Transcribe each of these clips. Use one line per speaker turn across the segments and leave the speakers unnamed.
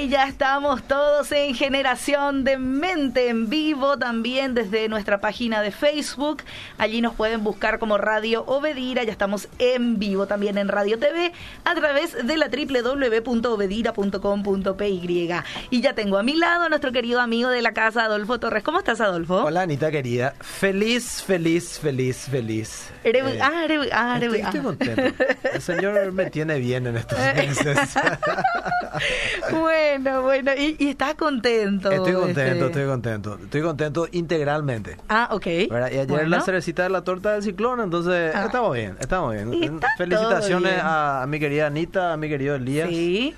y ya estamos todos en Generación de Mente en vivo, también desde nuestra página de Facebook. Allí nos pueden buscar como Radio Obedira, ya estamos en vivo también en Radio TV a través de la www.obedira.com.py. Y ya tengo a mi lado a nuestro querido amigo de la casa, Adolfo Torres. ¿Cómo estás, Adolfo?
Hola, Anita querida. Feliz, feliz, feliz, feliz.
Eres, eh, ah, eres, ah,
estoy, estoy, contento. El Señor me tiene bien en estos meses.
bueno, bueno, y, y, estás contento.
Estoy contento, este... estoy contento. Estoy contento integralmente.
Ah, ok.
Y ayer bueno. la cerecita de la torta del ciclón, entonces ah. estamos bien, estamos bien. Felicitaciones
bien.
A, a, mi querida Anita, a mi querido Elías.
Sí.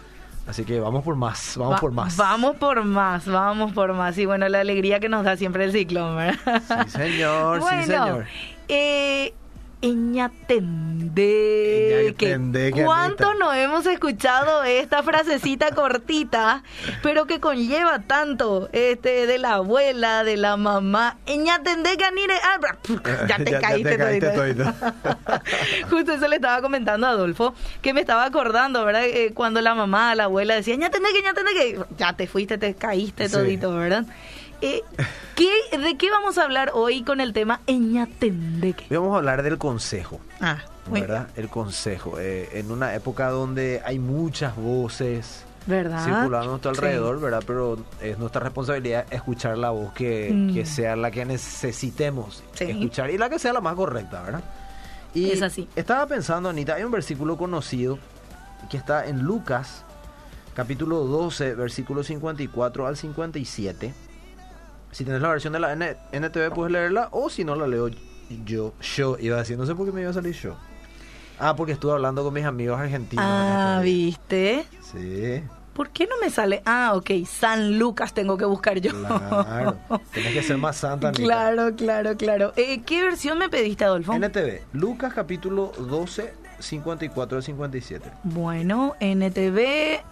Así que vamos por más, vamos
Va,
por más.
Vamos por más, vamos por más. Y bueno, la alegría que nos da siempre el ciclón, ¿verdad?
Sí, señor,
bueno,
sí, señor.
Eh, Eñatendé. ¿Cuánto no hemos escuchado esta frasecita cortita, pero que conlleva tanto este de la abuela, de la mamá? Eñatendé canire. Ah, ya te
Ya- ya
caíste,
te caíste
todito. Justo eso le estaba comentando a Adolfo, que me estaba acordando, ¿verdad? Eh, cuando la mamá, la abuela decía, Eñatendé, que Eñatendé, que ya te fuiste, te caíste
Sí.
todito, ¿verdad? Eh, ¿qué, ¿De qué vamos a hablar hoy con el tema Eñatendeque?
Vamos a hablar del consejo.
Ah,
¿Verdad? El consejo. Eh, en una época donde hay muchas voces
¿verdad?
circulando a nuestro
Sí.
alrededor, ¿verdad? Pero es nuestra responsabilidad escuchar la voz que,
Mm.
que sea la que necesitemos
Sí.
escuchar y la que sea la más correcta, ¿verdad? Y
Es así.
Estaba pensando, Anita, hay un versículo conocido que está en Lucas, capítulo 12, versículo 54 al 57. Si tienes la versión de la N- NTV, puedes leerla, o si no, la leo yo. Yo iba a decir, no sé por qué me iba a salir yo. Ah, porque estuve hablando con mis amigos argentinos.
Ah, ¿viste?
Sí.
¿Por qué no me sale? Ah, ok, San Lucas tengo que buscar yo.
Claro. Tienes que ser más santa, Anita.
claro, claro, claro. Eh, ¿Qué versión me pediste, Adolfo?
NTV, Lucas capítulo 12, 54 al 57.
Bueno, NTV,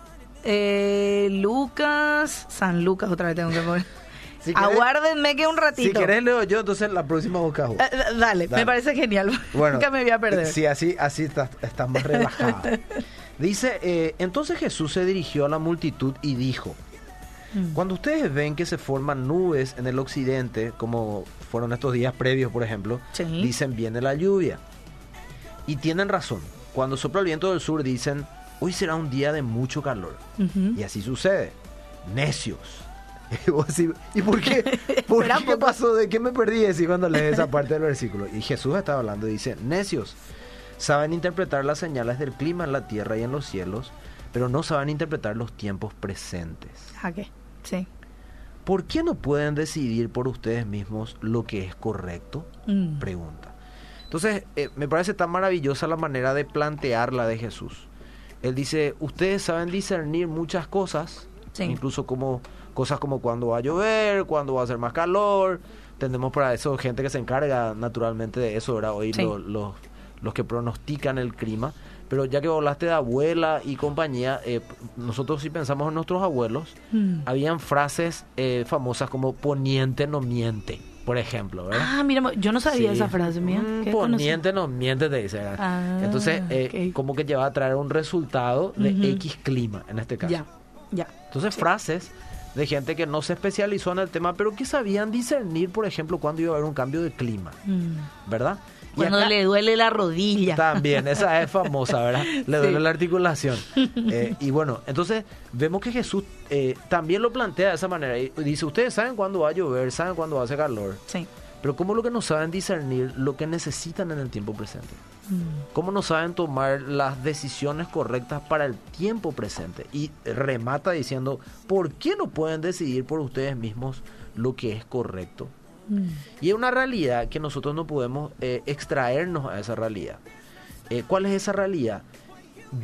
eh, Lucas, San Lucas otra vez tengo que poner.
Si
Aguárdenme que un ratito.
Si querés leo yo, entonces la próxima buscas vos.
Eh, eh, dale, me parece genial.
Bueno,
Nunca me voy a perder.
Sí, así, así estás, estás más relajada. Dice, eh, entonces Jesús se dirigió a la multitud y dijo,
Mm.
cuando ustedes ven que se forman nubes en el occidente, como fueron estos días previos, por ejemplo,
Sí.
dicen viene la lluvia. Y tienen razón. Cuando sopla el viento del sur dicen, hoy será un día de mucho calor. Y así sucede. Necios. Y vos decís, ¿Y por qué? ¿Por qué?
un
¿Qué
poco.
pasó? ¿De qué me perdí? Decís cuando lees esa parte del versículo. Y Jesús estaba hablando y dice, necios, saben interpretar las señales del clima en la tierra y en los cielos, pero no saben interpretar los tiempos presentes.
¿A qué? Sí.
¿Por qué no pueden decidir por ustedes mismos lo que es correcto?
Mm.
Pregunta. Entonces, eh, me parece tan maravillosa la manera de plantearla de Jesús. Él dice, ustedes saben discernir muchas cosas,
Sí.
incluso como cosas como cuándo va a llover, cuándo va a hacer más calor. Tenemos para eso gente que se encarga naturalmente de eso, ¿verdad? Hoy
Sí.
los, los que pronostican el clima. Pero ya que hablaste de abuela y compañía, eh, nosotros si pensamos en nuestros abuelos,
Mm.
habían frases eh, famosas como poniente no miente, por ejemplo, ¿verdad?
Ah, mira, yo no sabía
Sí.
esa frase mía.
Mm, poniente no miente, te dice.
Ah,
Entonces, eh, como que lleva a traer un resultado de. X clima, en este caso.
Ya, ya.
Entonces, frases de gente que no se especializó en el tema, pero que sabían discernir, por ejemplo, cuando iba a haber un cambio de clima,
Mm.
¿verdad?
Cuando
acá-
le duele la rodilla.
También, esa es famosa, ¿verdad? Le duele
Sí.
la articulación. Eh, y bueno, entonces vemos que Jesús eh, también lo plantea de esa manera. Y dice, ustedes saben cuándo va a llover, saben cuándo va a hacer calor,
Sí.
pero ¿cómo lo que no saben discernir lo que necesitan en el tiempo presente?
Mm.
¿Cómo no saben tomar las decisiones correctas para el tiempo presente? Y remata diciendo, ¿por qué no pueden decidir por ustedes mismos lo que es correcto?
Mm.
Y es una realidad que nosotros no podemos eh, extraernos a esa realidad. Eh, ¿Cuál es esa realidad?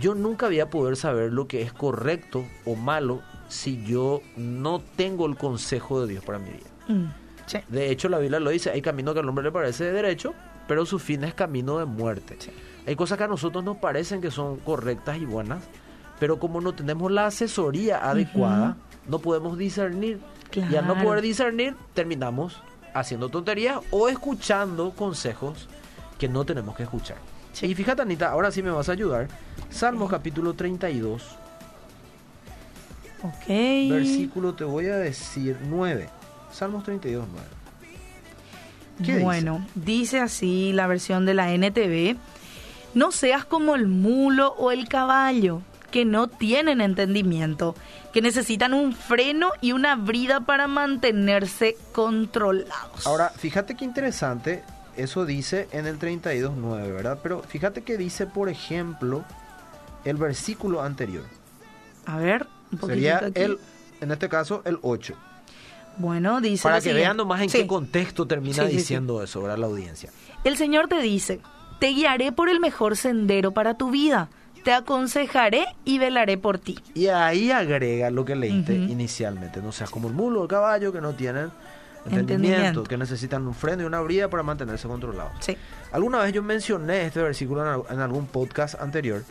Yo nunca voy a poder saber lo que es correcto o malo si yo no tengo el consejo de Dios para mi vida.
Mm. Sí.
De hecho, la Biblia lo dice, hay camino que al hombre le parece de derecho, pero su fin es camino de muerte.
Sí.
Hay cosas que a nosotros nos parecen que son correctas y buenas, pero como no tenemos la asesoría adecuada, no podemos discernir. Y al no poder discernir, terminamos haciendo tonterías o escuchando consejos que no tenemos que escuchar.
Sí.
Y fíjate, Anita, ahora sí me vas a ayudar. Salmos capítulo 32.
Ok.
Versículo te voy a decir 9. Salmos 32, 9. ¿Qué
bueno, dice? así la versión de la NTV. No seas como el mulo o el caballo, que no tienen entendimiento, que necesitan un freno y una brida para mantenerse controlados.
Ahora, fíjate qué interesante, eso dice en el 32.9, ¿verdad? Pero fíjate que dice, por ejemplo, el versículo anterior.
A ver,
un Sería el, en este caso, el 8.
Bueno, dice.
Para que vean nomás en qué contexto termina diciendo eso, ¿verdad? La audiencia.
El Señor te dice: Te guiaré por el mejor sendero para tu vida. Te aconsejaré y velaré por ti.
Y ahí agrega lo que leíste inicialmente. No seas como el mulo o el caballo que no tienen entendimiento, que necesitan un freno y una brida para mantenerse controlados.
Sí.
Alguna vez yo mencioné este versículo en, algún podcast anterior,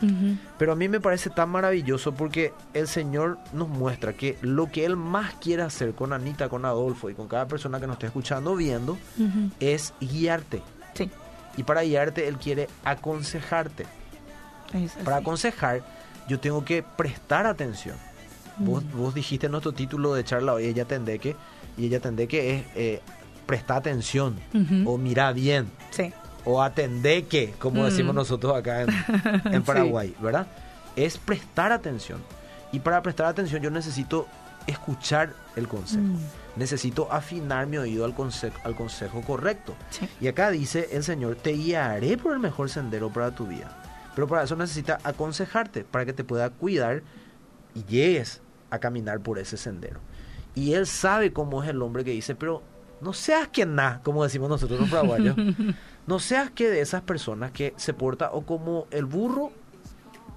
pero a mí me parece tan maravilloso porque el Señor nos muestra que lo que Él más quiere hacer con Anita, con Adolfo y con cada persona que nos esté escuchando viendo es guiarte.
Sí.
Y para guiarte Él quiere aconsejarte. para aconsejar yo tengo que prestar atención. Vos, vos dijiste en nuestro título de charla hoy, ella tendré que y ella tendré que es eh, prestar atención o mirar bien.
Sí.
O atender que, como decimos mm. nosotros acá en, Paraguay, ¿verdad? Es prestar atención. Y para prestar atención yo necesito escuchar el consejo. Mm. Necesito afinar mi oído al, consejo, al consejo correcto. Y acá dice el Señor, te guiaré por el mejor sendero para tu vida. Pero para eso necesita aconsejarte, para que te pueda cuidar y llegues a caminar por ese sendero. Y él sabe cómo es el hombre que dice, pero no seas que nada, como decimos nosotros los paraguayos. no seas que de esas personas que se porta o como el burro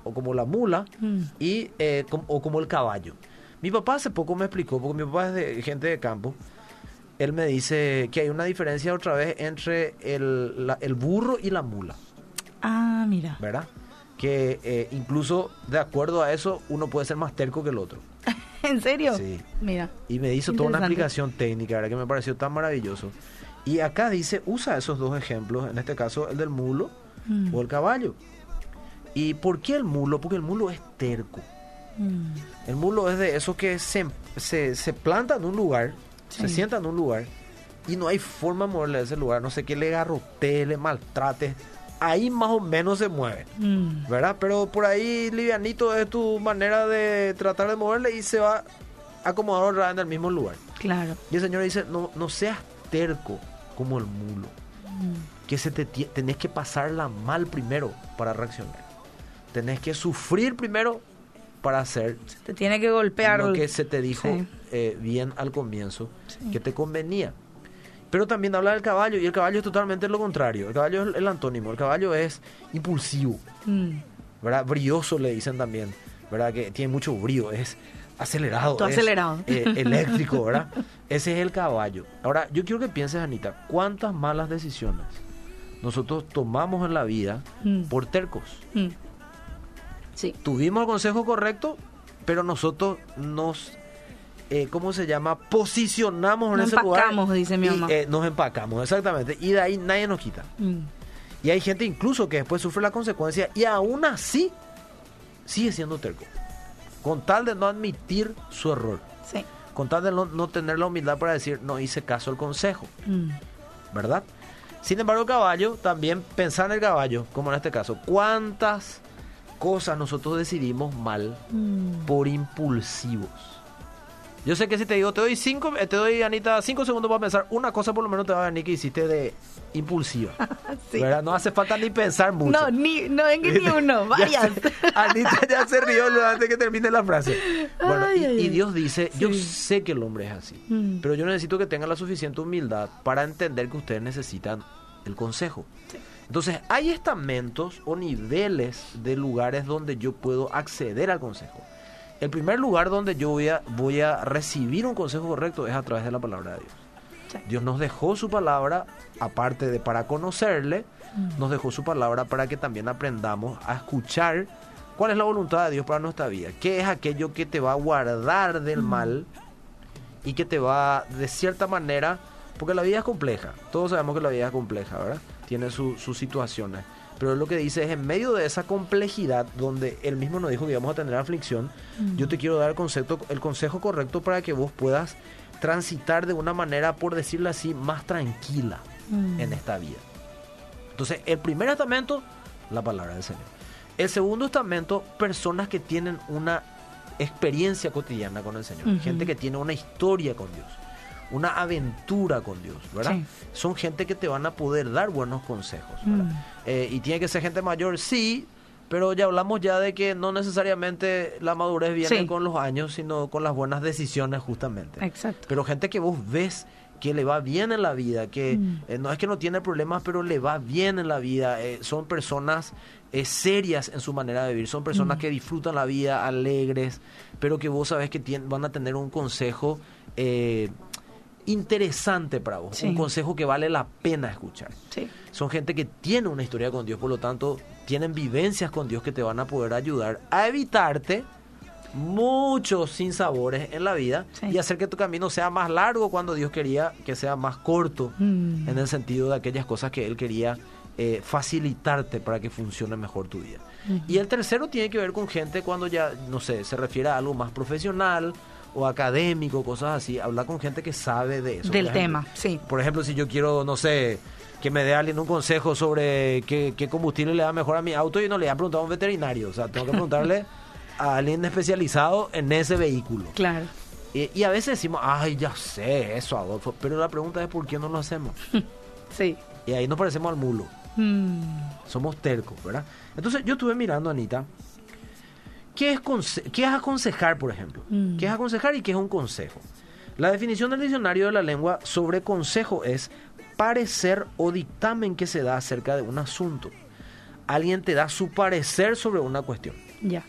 o como la mula mm. y eh, o como el caballo. Mi papá hace poco me explicó, porque mi papá es de gente de campo, él me dice que hay una diferencia otra vez entre el, el burro y la mula.
Ah, mira.
¿Verdad? Que eh, incluso de acuerdo a eso uno puede ser más terco que el otro.
¿En serio?
Sí.
Mira.
Y me hizo toda una aplicación técnica, ¿verdad? Que me pareció tan maravilloso. Y acá dice, usa esos dos ejemplos, en este caso el del mulo mm. o el caballo. ¿Y por qué el mulo? Porque el mulo es terco. Mm. El mulo es de esos que se, se, planta en un lugar, se sienta en un lugar y no hay forma de moverle a ese lugar. No sé qué le garrotee, le maltrate ahí más o menos se mueve, mm. ¿verdad? Pero por ahí livianito es tu manera de tratar de moverle y se va a acomodar otra en el mismo lugar.
Claro.
Y el Señor dice, no, no seas terco como el mulo, mm. que se te tenés que pasarla mal primero para reaccionar. Tenés que sufrir primero para hacer...
Se te tiene que golpear.
Lo que se te dijo eh, bien al comienzo, que te convenía. Pero también habla del caballo y el caballo es totalmente lo contrario. El caballo es el antónimo. El caballo es impulsivo, mm. ¿verdad? Brioso le dicen también, ¿verdad? Que tiene mucho brío, es acelerado.
acelerado.
Eh, eléctrico, ¿verdad? Ese es el caballo. Ahora, yo quiero que pienses, Anita, ¿cuántas malas decisiones nosotros tomamos en la vida mm. por tercos? Mm.
Sí.
Tuvimos el consejo correcto, pero nosotros nos eh, ¿cómo se llama? Posicionamos en ese lugar.
Nos empacamos, dice mi mamá.
Eh, nos empacamos, exactamente. Y de ahí nadie nos quita. Mm. Y hay gente incluso que después sufre la consecuencia y aún así sigue siendo terco. Con tal de no admitir su error.
Sí.
Con tal de no, tener la humildad para decir, no hice caso al consejo. Mm. ¿Verdad? Sin embargo, el caballo, también pensar en el caballo, como en este caso, ¿cuántas cosas nosotros decidimos mal mm. por impulsivos? Yo sé que si te digo, te doy cinco, eh, te doy, Anita, cinco segundos para pensar, una cosa por lo menos te va a venir que hiciste de impulsiva. ¿verdad? No hace falta ni pensar mucho.
No, ni, no venga ni uno, varias.
Anita ya se rió antes de que termine la frase. Bueno, y, Dios dice, yo sé que el hombre es así, mm. pero yo necesito que tenga la suficiente humildad para entender que ustedes necesitan el consejo. Entonces, hay estamentos o niveles de lugares donde yo puedo acceder al consejo. El primer lugar donde yo voy a, voy a recibir un consejo correcto es a través de la palabra de Dios. Dios nos dejó su palabra, aparte de para conocerle, mm. nos dejó su palabra para que también aprendamos a escuchar cuál es la voluntad de Dios para nuestra vida. ¿Qué es aquello que te va a guardar del mm. mal y que te va, de cierta manera, porque la vida es compleja, todos sabemos que la vida es compleja, ¿verdad? Tiene sus situaciones pero lo que dice es en medio de esa complejidad donde él mismo nos dijo que íbamos a tener aflicción, yo te quiero dar el, concepto, el consejo correcto para que vos puedas transitar de una manera, por decirlo así, más tranquila en esta vida. Entonces, el primer estamento, la palabra del Señor. El segundo estamento, personas que tienen una experiencia cotidiana con el Señor, gente que tiene una historia con Dios, una aventura con Dios, ¿verdad? Son gente que te van a poder dar buenos consejos, mm. eh, y tiene que ser gente mayor, sí, pero ya hablamos ya de que no necesariamente la madurez viene con los años, sino con las buenas decisiones justamente.
Exacto.
Pero gente que vos ves que le va bien en la vida, que mm. eh, no es que no tiene problemas, pero le va bien en la vida. Eh, son personas eh, serias en su manera de vivir, son personas mm. que disfrutan la vida, alegres, pero que vos sabes que van a tener un consejo interesante para vos, un consejo que vale la pena escuchar. Son gente que tiene una historia con Dios, por lo tanto, tienen vivencias con Dios que te van a poder ayudar a evitarte muchos sinsabores en la vida y hacer que tu camino sea más largo cuando Dios quería que sea más corto mm. en el sentido de aquellas cosas que Él quería eh, facilitarte para que funcione mejor tu vida. Y el tercero tiene que ver con gente cuando ya, no sé, se refiere a algo más profesional o académico, cosas así, hablar con gente que sabe de eso.
Del tema, sí.
Por ejemplo, si yo quiero, no sé, que me dé alguien un consejo sobre qué, combustible le da mejor a mi auto, y no le voy a preguntar a un veterinario, o sea, tengo que preguntarle a alguien especializado en ese vehículo.
Claro.
Y, a veces decimos, ay, ya sé eso, Adolfo, pero la pregunta es por qué no lo hacemos.
sí.
Y ahí nos parecemos al mulo. Mm. Somos tercos, ¿verdad? Entonces yo estuve mirando, Anita, ¿qué es, qué es aconsejar, por ejemplo? Mm. ¿Qué es aconsejar y qué es un consejo? La definición del diccionario de la lengua sobre consejo es parecer o dictamen que se da acerca de un asunto. Alguien te da su parecer sobre una cuestión.
Ya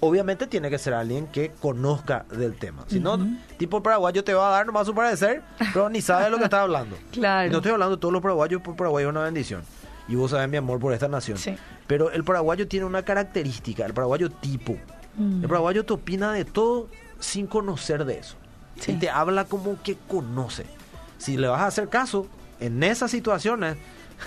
obviamente tiene que ser alguien que conozca del tema. Si no, tipo paraguayo te va a dar nomás su parecer, pero ni sabe de lo que está hablando.
Claro.
no estoy hablando de todos los paraguayos, por Paraguay es una bendición. Y vos sabés mi amor por esta nación.
Sí.
Pero el paraguayo tiene una característica, el paraguayo tipo. Mm. El paraguayo te opina de todo sin conocer de eso. Y te habla como que conoce. Si le vas a hacer caso en esas situaciones,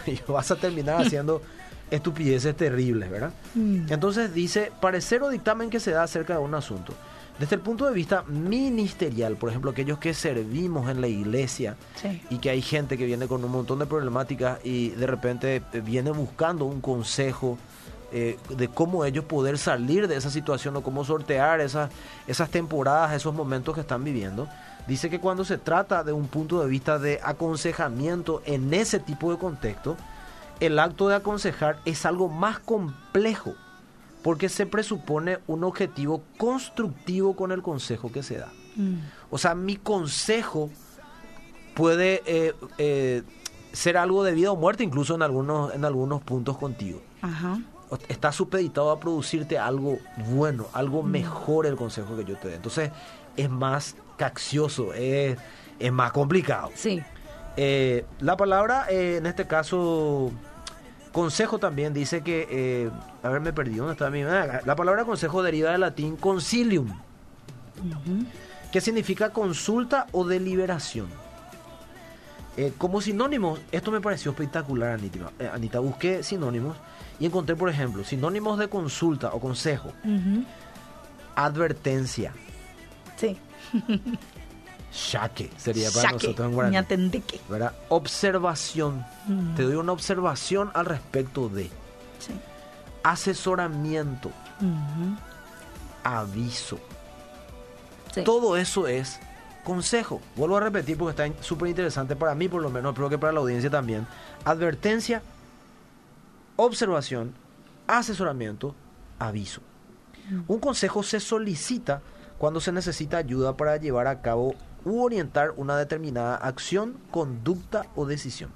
vas a terminar haciendo estupideces terribles, ¿verdad? Mm. Entonces dice, parecer o dictamen que se da acerca de un asunto. Desde el punto de vista ministerial, por ejemplo, aquellos que servimos en la iglesia y que hay gente que viene con un montón de problemáticas y de repente viene buscando un consejo eh, de cómo ellos poder salir de esa situación o cómo sortear esas, esas temporadas, esos momentos que están viviendo. Dice que cuando se trata de un punto de vista de aconsejamiento en ese tipo de contexto, el acto de aconsejar es algo más complejo porque se presupone un objetivo constructivo con el consejo que se da. Mm. O sea, mi consejo puede eh, eh, ser algo de vida o muerte, incluso en algunos, en algunos puntos contigo. Está supeditado a producirte algo bueno, algo mm. mejor el consejo que yo te dé. Entonces, es más caccioso, es, es más complicado.
Sí.
Eh, la palabra, en este caso, Consejo también dice que, eh, a ver, me perdí, ¿dónde está mi? Ah, la palabra consejo deriva del latín concilium, que significa consulta o deliberación. Eh, como sinónimos, esto me pareció espectacular, Anita. Eh, Anita. Busqué sinónimos y encontré, por ejemplo, sinónimos de consulta o consejo. Advertencia.
Sí.
Shaque sería para nosotros en guaraní. ¿verdad? Observación. Mm. Te doy una observación al respecto de. Sí. Asesoramiento. Aviso. Todo eso es consejo. Vuelvo a repetir porque está súper interesante para mí por lo menos, creo que para la audiencia también. Advertencia, observación, asesoramiento, aviso. Mm. Un consejo se solicita cuando se necesita ayuda para llevar a cabo u orientar una determinada acción, conducta o decisión.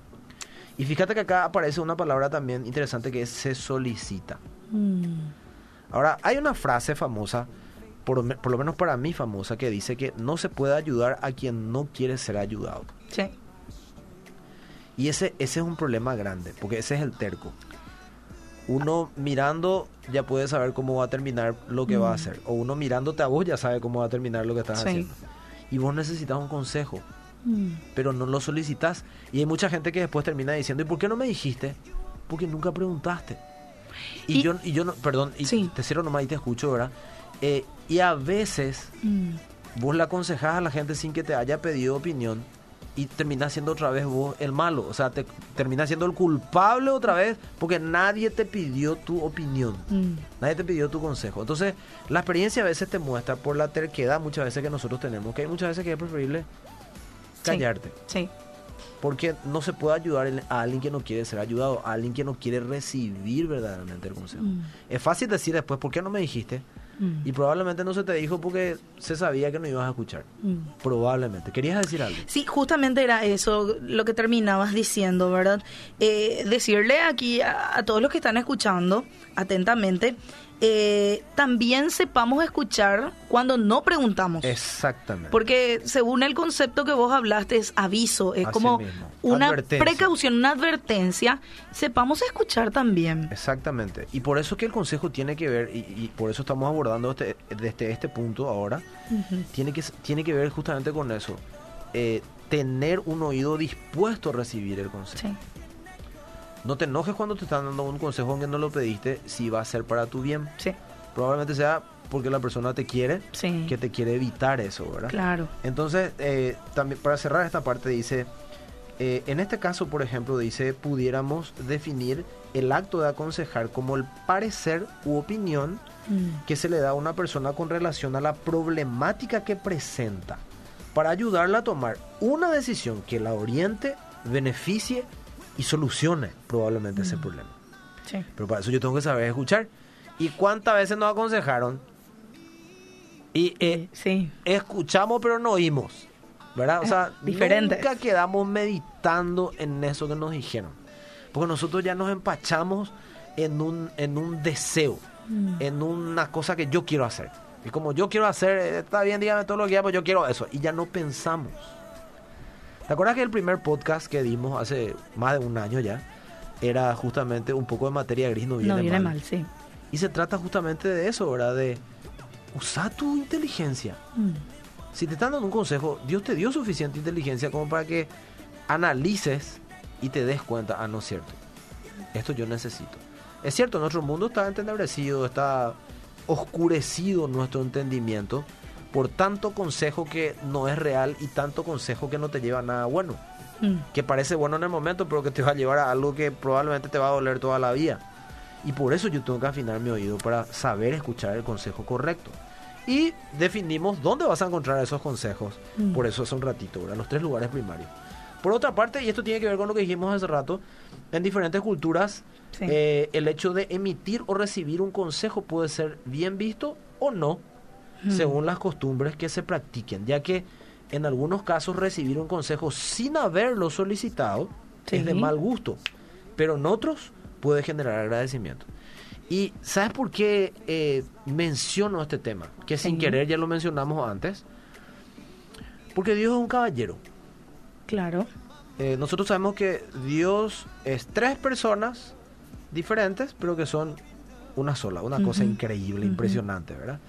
Y fíjate que acá aparece una palabra también interesante que es se solicita. Mm. Ahora, hay una frase famosa, por, lo menos para mí famosa, que dice que no se puede ayudar a quien no quiere ser ayudado.
Sí.
Y ese, ese es un problema grande, porque ese es el terco. Uno mirando ya puede saber cómo va a terminar lo que va a mm. hacer. O uno mirándote a vos ya sabe cómo va a terminar lo que estás haciendo y vos necesitas un consejo, mm. pero no lo solicitas. Y hay mucha gente que después termina diciendo, ¿y por qué no me dijiste? Porque nunca preguntaste. Y,
Y-
yo, y yo no, perdón, y
Sí.
te cierro nomás y te escucho, ¿verdad? Eh, y a veces
Mm.
vos le aconsejás a la gente sin que te haya pedido opinión y terminás siendo otra vez vos el malo. O sea, te terminás siendo el culpable otra vez porque nadie te pidió tu opinión.
Mm.
Nadie te pidió tu consejo. Entonces, la experiencia a veces te muestra por la terquedad muchas veces que nosotros tenemos, que hay muchas veces que es preferible callarte.
Sí.
Porque no se puede ayudar a alguien que no quiere ser ayudado, a alguien que no quiere recibir verdaderamente el consejo.
Mm.
Es fácil decir después, ¿por qué no me dijiste?
Mm.
Y probablemente no se te dijo porque se sabía que no ibas a escuchar.
Mm.
Probablemente. ¿Querías decir algo?
Sí, justamente era eso lo que terminabas diciendo, ¿verdad? Eh, decirle aquí a, a todos los que están escuchando atentamente, eh, también sepamos escuchar cuando no preguntamos.
Exactamente.
Porque según el concepto que vos hablaste es aviso, es
Así
como
mismo.
una precaución, una advertencia. Sepamos escuchar también.
Exactamente. Y por eso que el consejo tiene que ver, y, y por eso estamos abordando este, desde este punto ahora, tiene que, tiene que ver justamente con eso. Eh, tener un oído dispuesto a recibir el consejo.
Sí.
No te enojes cuando te están dando un consejo aunque no lo pediste, si va a ser para tu bien.
Sí,
Probablemente sea porque la persona te quiere,
sí.
que te quiere evitar eso, ¿verdad?
Claro.
Entonces, eh, también para cerrar esta parte dice, eh, en este caso, por ejemplo, dice, pudiéramos definir el acto de aconsejar como el parecer u opinión
Mm.
que se le da a una persona con relación a la problemática que presenta, para ayudarla a tomar una decisión que la oriente, beneficie y solucione probablemente ese
Mm.
problema.
Sí.
Pero para eso yo tengo que saber escuchar. ¿Y cuántas veces nos aconsejaron? Y eh,
Sí.
escuchamos pero no oímos. ¿Verdad? O sea,
Diferentes.
nunca quedamos meditando en eso que nos dijeron. Porque nosotros ya nos empachamos en un, en un deseo,
Mm.
en una cosa que yo quiero hacer. Y como yo quiero hacer, eh, está bien, dígame todo lo que pues yo quiero eso. Y ya no pensamos. ¿Te acuerdas que el primer podcast que dimos hace más de un año ya era justamente un poco de materia gris, no viene,
No viene
mal.
mal, sí.
Y se trata justamente de eso, ¿verdad? De usar tu inteligencia.
Mm.
Si te están dando un consejo, Dios te dio suficiente inteligencia como para que analices y te des cuenta, ah, no es cierto. Esto yo necesito. Es cierto, nuestro mundo está entenebrecido, está oscurecido nuestro entendimiento por tanto consejo que no es real y tanto consejo que no te lleva a nada bueno.
Mm.
Que parece bueno en el momento, pero que te va a llevar a algo que probablemente te va a doler toda la vida. Y por eso yo tengo que afinar mi oído para saber escuchar el consejo correcto. Y definimos dónde vas a encontrar esos consejos.
Mm.
Por eso hace un ratito, ¿verdad? Los tres lugares primarios. Por otra parte, y esto tiene que ver con lo que dijimos hace rato, en diferentes culturas
Sí.
eh, el hecho de emitir o recibir un consejo puede ser bien visto o no,
Mm.
según las costumbres que se practiquen, ya que en algunos casos recibir un consejo sin haberlo solicitado
Sí.
es de mal gusto, pero en otros puede generar agradecimiento. ¿Y sabes por qué eh, menciono este tema? Que sin
Sí.
querer ya lo mencionamos antes. Porque Dios es un caballero.
Claro.
Eh, nosotros sabemos que Dios es tres personas diferentes, pero que son una sola. Una cosa
Ujú.
increíble,
Ujú.
impresionante, ¿verdad?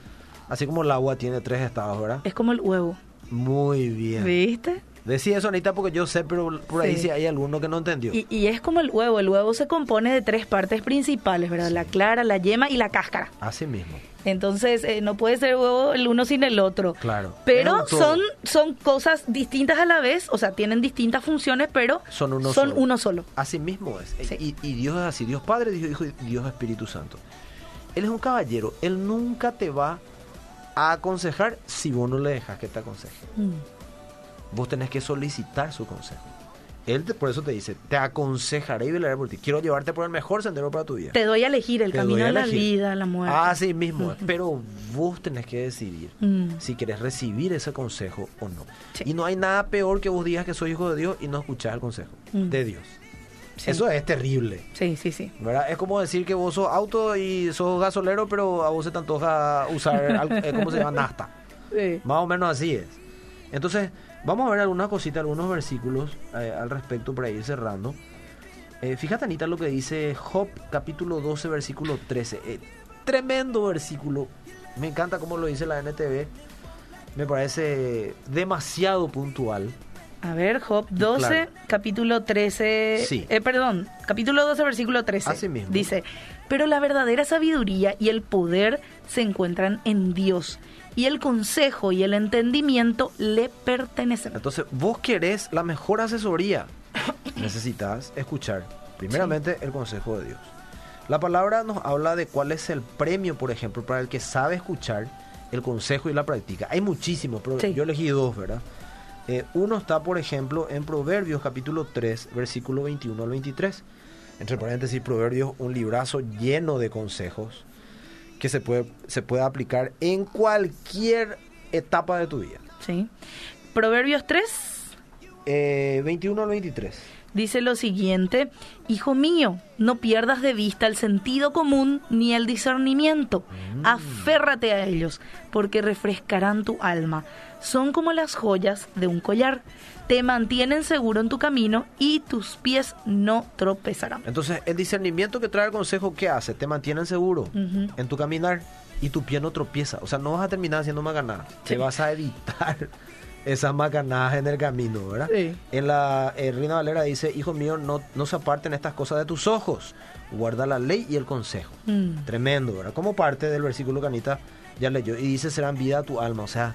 Así como el agua tiene tres estados, ¿verdad?
Es como el huevo.
Muy bien.
¿Viste?
Decía eso, Anita, porque yo sé, pero por ahí
Sí.
sí hay alguno que no entendió.
Y, y es como el huevo. El huevo se compone de tres partes principales, ¿verdad? La clara, la yema y la cáscara.
Así mismo,
Entonces, eh, no puede ser huevo el uno sin el otro.
claro.
Pero son, son cosas distintas a la vez, o sea, tienen distintas funciones, pero
Son uno
son
solo.
uno solo.
Así mismo es.
Sí.
Y, y Dios es así. Dios Padre, Dios Hijo y Dios Espíritu Santo. Él es un caballero. Él nunca te va a aconsejar si vos no le dejas que te aconseje.
Mm.
Vos tenés que solicitar su consejo. Él te- por eso te dice, te aconsejaré y velaré por ti. Quiero llevarte por el mejor sendero para tu vida.
Te doy a elegir el
Te
camino
a
de la vida, la muerte.
Así mismo es.
Ujú.
Pero vos tenés que decidir
Mm.
si querés recibir ese consejo o no.
Sí.
Y no hay nada peor que vos digas que soy hijo de Dios y no escuchás el consejo
Mm.
de Dios.
Sí.
Eso es terrible.
Sí, sí, sí.
¿verdad? Es como decir que vos sos auto y sos gasolero, pero a vos se te antoja usar, eh, ¿cómo se llama? Nafta.
Sí.
Más o menos así es. Entonces, vamos a ver algunas cositas, algunos versículos eh, al respecto para ir cerrando. Eh, fíjate, Anita, lo que dice Job, capítulo 12, versículo 13. Eh, tremendo versículo. Me encanta cómo lo dice la NTV. Me parece demasiado puntual.
A ver, Job 12,
Claro.
capítulo 13.
Sí.
eh, perdón, capítulo 12, versículo 13.
Así mismo.
Dice: Pero la verdadera sabiduría y el poder se encuentran en Dios, y el consejo y el entendimiento le pertenecen.
Entonces, vos querés la mejor asesoría. Necesitas escuchar, primeramente, el consejo de Dios. La palabra nos habla de cuál es el premio, por ejemplo, para el que sabe escuchar el consejo y la práctica. Hay muchísimos, pero
Sí.
yo elegí dos, ¿verdad? Eh, uno está, por ejemplo, en Proverbios capítulo 3, versículo 21 al 23. Entre paréntesis, Proverbios, un librazo lleno de consejos que se puede, se puede aplicar en cualquier etapa de tu vida.
¿sí? Proverbios 3
Eh, 21 al 23.
dice lo siguiente: Hijo mío, no pierdas de vista el sentido común ni el discernimiento.
Mm.
Aférrate a ellos, porque refrescarán tu alma. Son como las joyas de un collar. Te mantienen seguro en tu camino y tus pies no tropezarán.
Entonces, el discernimiento que trae el consejo, ¿qué hace? Te mantienen seguro
Ujú.
en tu caminar y tu pie no tropieza. O sea, no vas a terminar haciendo macanadas. Te
Sí.
vas a evitar esas macanadas en el camino, ¿verdad?
Sí.
En la eh, Reina Valera dice, hijo mío, no, no se aparten estas cosas de tus ojos. Guarda la ley y el consejo.
Mm.
Tremendo, ¿verdad? Como parte del versículo que Anita ya leyó. Y dice, serán vida a tu alma. O sea,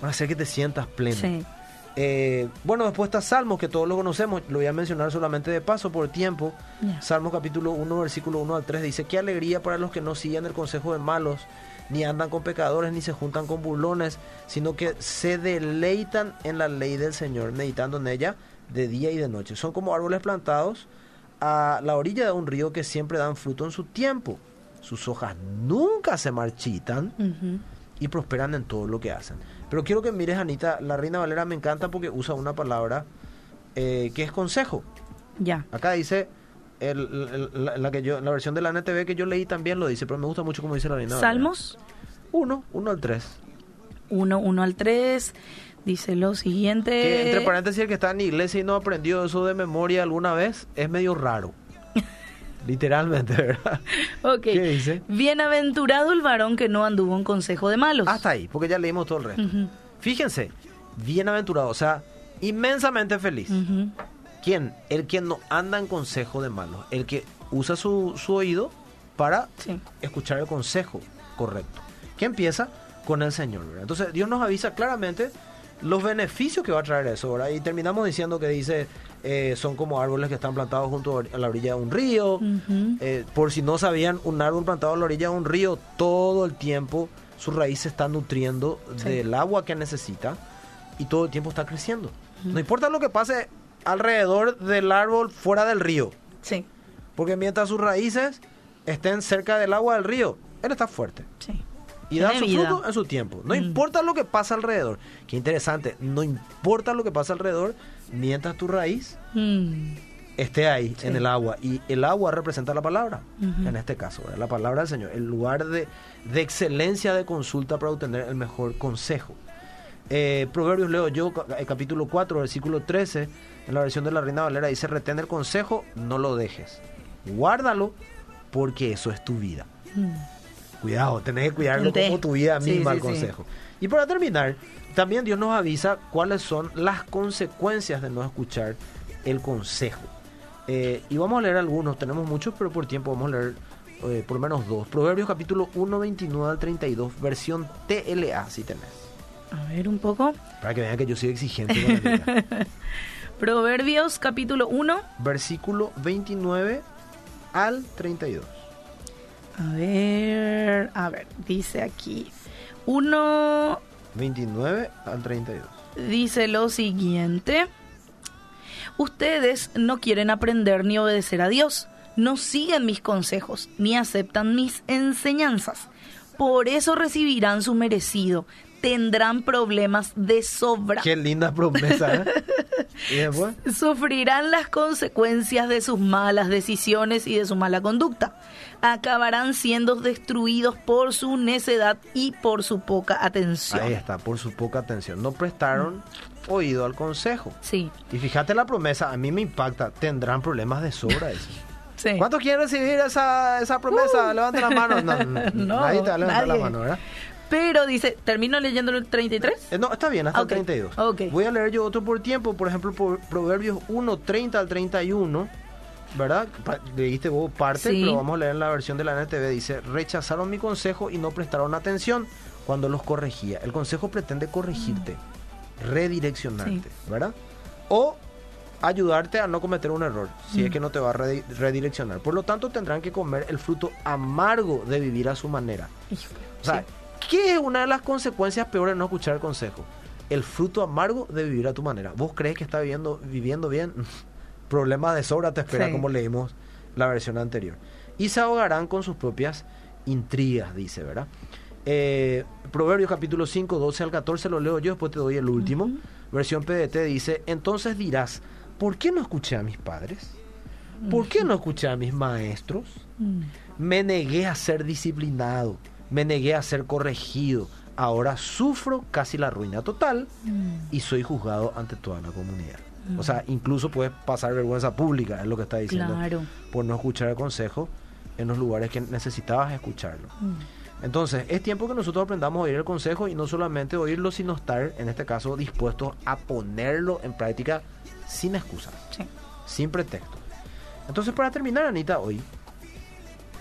van a hacer que te sientas pleno.
Sí.
Eh, bueno, después está Salmos, que todos lo conocemos, lo voy a mencionar solamente de paso por tiempo.
Ya.
Salmos capítulo 1, versículo 1 al 3 dice, qué alegría para los que no siguen el consejo de malos, ni andan con pecadores, ni se juntan con burlones, sino que se deleitan en la ley del Señor, meditando en ella de día y de noche. Son como árboles plantados a la orilla de un río que siempre dan fruto en su tiempo. Sus hojas nunca se marchitan y prosperan en todo lo que hacen. Pero quiero que mires, Anita, la Reina Valera me encanta porque usa una palabra eh, que es consejo.
Ya.
Acá dice, el- el- la, la que yo, la versión de la NTV que yo leí también lo dice, pero me gusta mucho como dice la Reina Valera.
Salmos
1, 1 al 3.
1, 1 al 3. Dice lo siguiente.
Que entre paréntesis, el que está en iglesia y no aprendió eso de memoria alguna vez, es medio raro. Literalmente, ¿verdad?
Ok.
¿Qué dice?
Bienaventurado el varón que no anduvo en consejo de malos.
Hasta ahí, porque ya leímos todo el resto. Fíjense, bienaventurado, o sea, inmensamente feliz. ¿Quién? El que no anda en consejo de malos. El que usa su, su oído para
Sí.
escuchar el consejo correcto. Que empieza con el Señor. ¿verdad? Entonces Dios nos avisa claramente los beneficios que va a traer eso. ¿verdad? Y terminamos diciendo que dice, eh, son como árboles que están plantados junto a la orilla de un río. Eh, por si no sabían, un árbol plantado a la orilla de un río todo el tiempo, su raíz se está nutriendo
Sí.
del agua que necesita y todo el tiempo está creciendo. No importa lo que pase alrededor del árbol fuera del río,
Sí,
porque mientras sus raíces estén cerca del agua del río, él está fuerte
sí.
Y da su
vida.
fruto en su tiempo. No
Mm.
importa lo que pasa alrededor. Qué interesante, no importa lo que pasa alrededor mientras tu raíz
Mm,
esté ahí
Sí.
en el agua. Y el agua representa la palabra, en este caso, ¿verdad? la palabra del Señor, el lugar de, de excelencia de consulta para obtener el mejor consejo. Eh, Proverbios leo yo, eh, capítulo 4, versículo 13, en la versión de la Reina Valera, dice, retén el consejo, no lo dejes. Guárdalo, porque eso es tu vida.
mm.
Cuidado, tenés que cuidarlo
Gente.
como tu vida misma
sí,
el
sí.
consejo. Y para terminar, también Dios nos avisa cuáles son las consecuencias de no escuchar el consejo. Eh, y vamos a leer algunos, tenemos muchos, pero por tiempo vamos a leer eh, por lo menos dos. Proverbios capítulo 1, 29 al 32, versión TLA, si tenés.
A ver un poco.
Para que vean que yo soy exigente con la.
Proverbios capítulo 1.
Versículo 29 al 32.
A ver, a ver, dice aquí. Uno
29 al 32.
dice lo siguiente. Ustedes no quieren aprender ni obedecer a Dios, no siguen mis consejos, ni aceptan mis enseñanzas. Por eso recibirán su merecido, tendrán problemas de sobra.
Qué linda promesa, ¿eh?
Sufrirán las consecuencias de sus malas decisiones y de su mala conducta. Acabarán siendo destruidos por su necedad y por su poca atención.
Ahí está, por su poca atención. No prestaron oído al consejo.
Sí,
Y fíjate la promesa, a mí me impacta. Tendrán problemas de sobra eso.
sí.
¿Cuántos quieren recibir esa, esa promesa? Levanta la mano. No, no,
No,
nadie te va a levantar la mano, ¿verdad?
Pero dice, termino leyendo el 33.
Eh, no, está bien, hasta
Ok,
el 32.
ok.
Voy a leer yo otro por tiempo, por ejemplo, por Proverbios 1, 30 al 31, ¿verdad? Pa- leíste vos parte,
Sí.
pero vamos a leer en la versión de la NTV. Dice, rechazaron mi consejo y no prestaron atención cuando los corregía. El consejo pretende corregirte, redireccionarte, ¿verdad? O ayudarte a no cometer un error, si es que no te va a redi- redireccionar. Por lo tanto, tendrán que comer el fruto amargo de vivir a su manera. O sea, ¿qué es una de las consecuencias peores de no escuchar el consejo? El fruto amargo de vivir a tu manera. ¿Vos crees que está viviendo, viviendo bien? Problemas de sobra te espera,
Sí.
como leímos la versión anterior. Y se ahogarán con sus propias intrigas, dice, ¿verdad? Eh, Proverbios capítulo 5, 12 al 14 lo leo yo, después te doy el último. Versión PDT dice, entonces dirás, ¿por qué no escuché a mis padres? ¿Por qué no escuché a mis maestros?
Mm.
Me negué a ser disciplinado, me negué a ser corregido. Ahora sufro casi la ruina total y soy juzgado ante toda la comunidad. O sea, incluso puedes pasar vergüenza pública, es lo que está diciendo,
Claro.
por no escuchar el consejo en los lugares que necesitabas escucharlo. Entonces, es tiempo que nosotros aprendamos a oír el consejo y no solamente oírlo, sino estar, en este caso, dispuestos a ponerlo en práctica sin excusas,
Sí.
sin pretextos. Entonces, para terminar, Anita, hoy,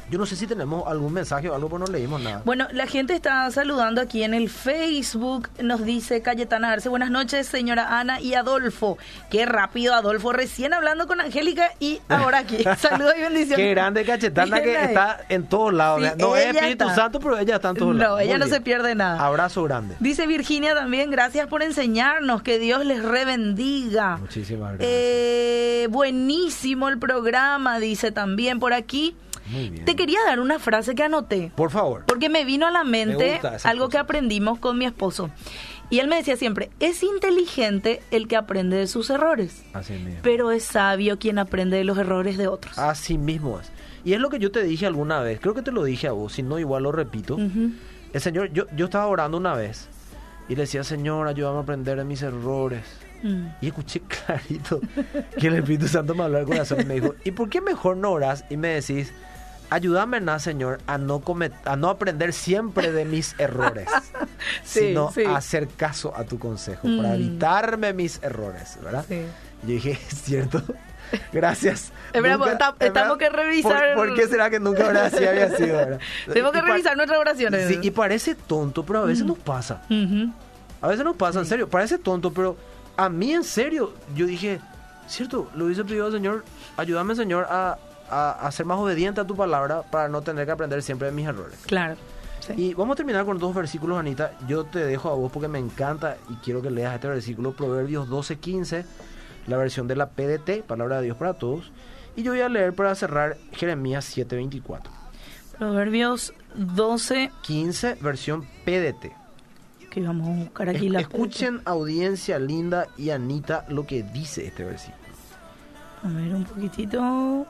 yo no sé si tenemos algún mensaje o algo, pero no leímos nada.
Bueno, la gente está saludando aquí en el Facebook. Nos dice Cayetana Arce. Buenas noches, señora Ana y Adolfo. Qué rápido, Adolfo. Recién hablando con Angélica y ahora aquí. Saludos y bendiciones.
Qué grande cachetana que
ahí.
está en todos lados.
Sí,
no es
ella
Espíritu
está.
Santo, pero ella está en todos
No,
lados.
ella
Muy
no
bien.
se pierde nada.
Abrazo grande.
Dice Virginia también, gracias por enseñarnos, que Dios les rebendiga.
Muchísimas gracias.
Eh, buenísimo el programa, dice también por aquí.
Muy bien.
Te quería dar una frase que anoté.
Por favor.
Porque me vino a la
Me
mente algo que aprendimos con mi esposo. Y él me decía siempre, es inteligente el que aprende de sus errores,
Así mismo.
pero es sabio quien aprende de los errores de otros.
Así mismo es. Y es lo que yo te dije alguna vez. Creo que te lo dije a vos. Si no, igual lo repito. El Señor, yo, yo estaba orando una vez. Y le decía, Señor, ayúdame a aprender de mis errores.
Mm.
Y escuché clarito que el Espíritu Santo me habló al corazón y me dijo, ¿y por qué mejor no orás y me decís, ayúdame, na, Señor, a no, comet a no aprender siempre de mis errores,
Sí,
sino
sí.
a hacer caso a tu consejo, para
Mm.
evitarme mis errores, ¿verdad?
Sí.
Y yo dije, es cierto. Gracias.
Es verdad,
Nunca-
está-
es verdad,
que revisar-
¿Por, por qué será que nunca ahora sí había sido? verdad?
Tenemos que revisar nuestras oraciones.
Sí, y parece tonto, pero a veces nos pasa.
Ujú.
A veces nos pasa, en serio, parece tonto, pero a mí en serio, yo dije, cierto, lo hubiese pedido al Señor, ayúdame Señor a, a, a ser más obediente a tu palabra para no tener que aprender siempre de mis errores.
Claro. sí.
Y vamos a terminar con dos versículos, Anita. Yo te dejo a vos porque me encanta y quiero que leas este versículo, Proverbios 12:15, la versión de la PDT, Palabra de Dios para Todos. Y yo voy a leer para cerrar Jeremías 7:24.
Proverbios 12,
15, versión PDT.
que vamos a buscar aquí
Es-
la...
Escuchen, audiencia linda y Anita, lo que dice este versículo.
A ver, un poquitito.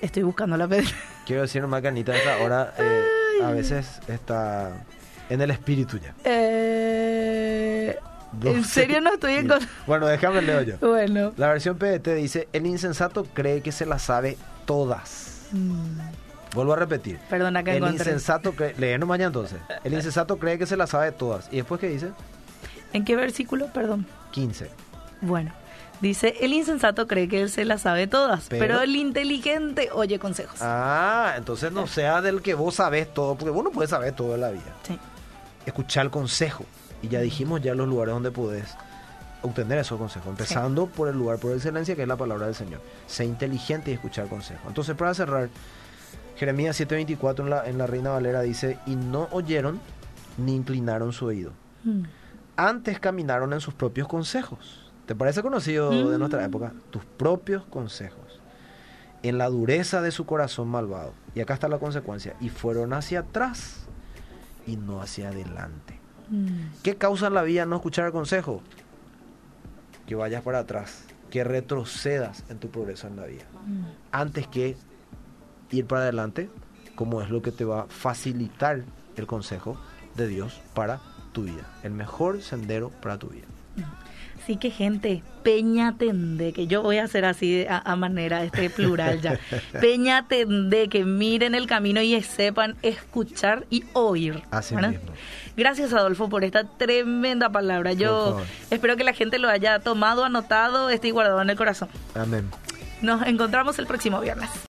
Estoy buscando la PDF.
Quiero decir nomás que Anita a esta hora eh, a veces está en el espíritu ya.
Eh, en
12,
serio no estoy en...
15. Bueno, déjame leo yo.
Bueno.
La versión PDT dice, el insensato cree que se las sabe todas.
Mm,
Vuelvo a repetir.
Perdona que
El
encontré.
insensato cree, lee nomás ya entonces. El insensato cree que se las sabe todas. ¿Y después qué dice?
¿En qué versículo? Perdón.
15.
Bueno. Dice, el insensato cree que él se las sabe todas, pero,
Pero-
el inteligente oye consejos.
Ah, entonces no sea del que vos sabés todo, porque vos no puedes saber todo de la vida.
Sí.
escuchar el consejo. Y ya dijimos ya los lugares donde podés obtener esos consejos. Empezando por el lugar por excelencia que es la palabra del Señor. Sé inteligente y escuchar el consejo. Entonces, para cerrar, Jeremías 7:24 en la, en la Reina Valera dice, y no oyeron ni inclinaron su oído.
Mm.
Antes caminaron en sus propios consejos. ¿Te parece conocido de
Mm.
nuestra época? Tus propios consejos. En la dureza de su corazón malvado. Y acá está la consecuencia. Y fueron hacia atrás y no hacia adelante.
Mm.
¿Qué causa en la vida no escuchar el consejo? Que vayas para atrás, que retrocedas en tu progreso en la vida.
Mm.
Antes que ir para adelante, como es lo que te va a facilitar el consejo de Dios para tu vida. El mejor sendero para tu vida.
Así que gente, Peña Tendé, que yo voy a hacer así a, a manera este plural ya. Peña Tendé, que miren el camino y sepan escuchar y oír.
Así mismo.
Gracias Adolfo por esta tremenda palabra. Yo espero que la gente lo haya tomado, anotado, esté guardado en el corazón.
Amén.
Nos encontramos el próximo viernes.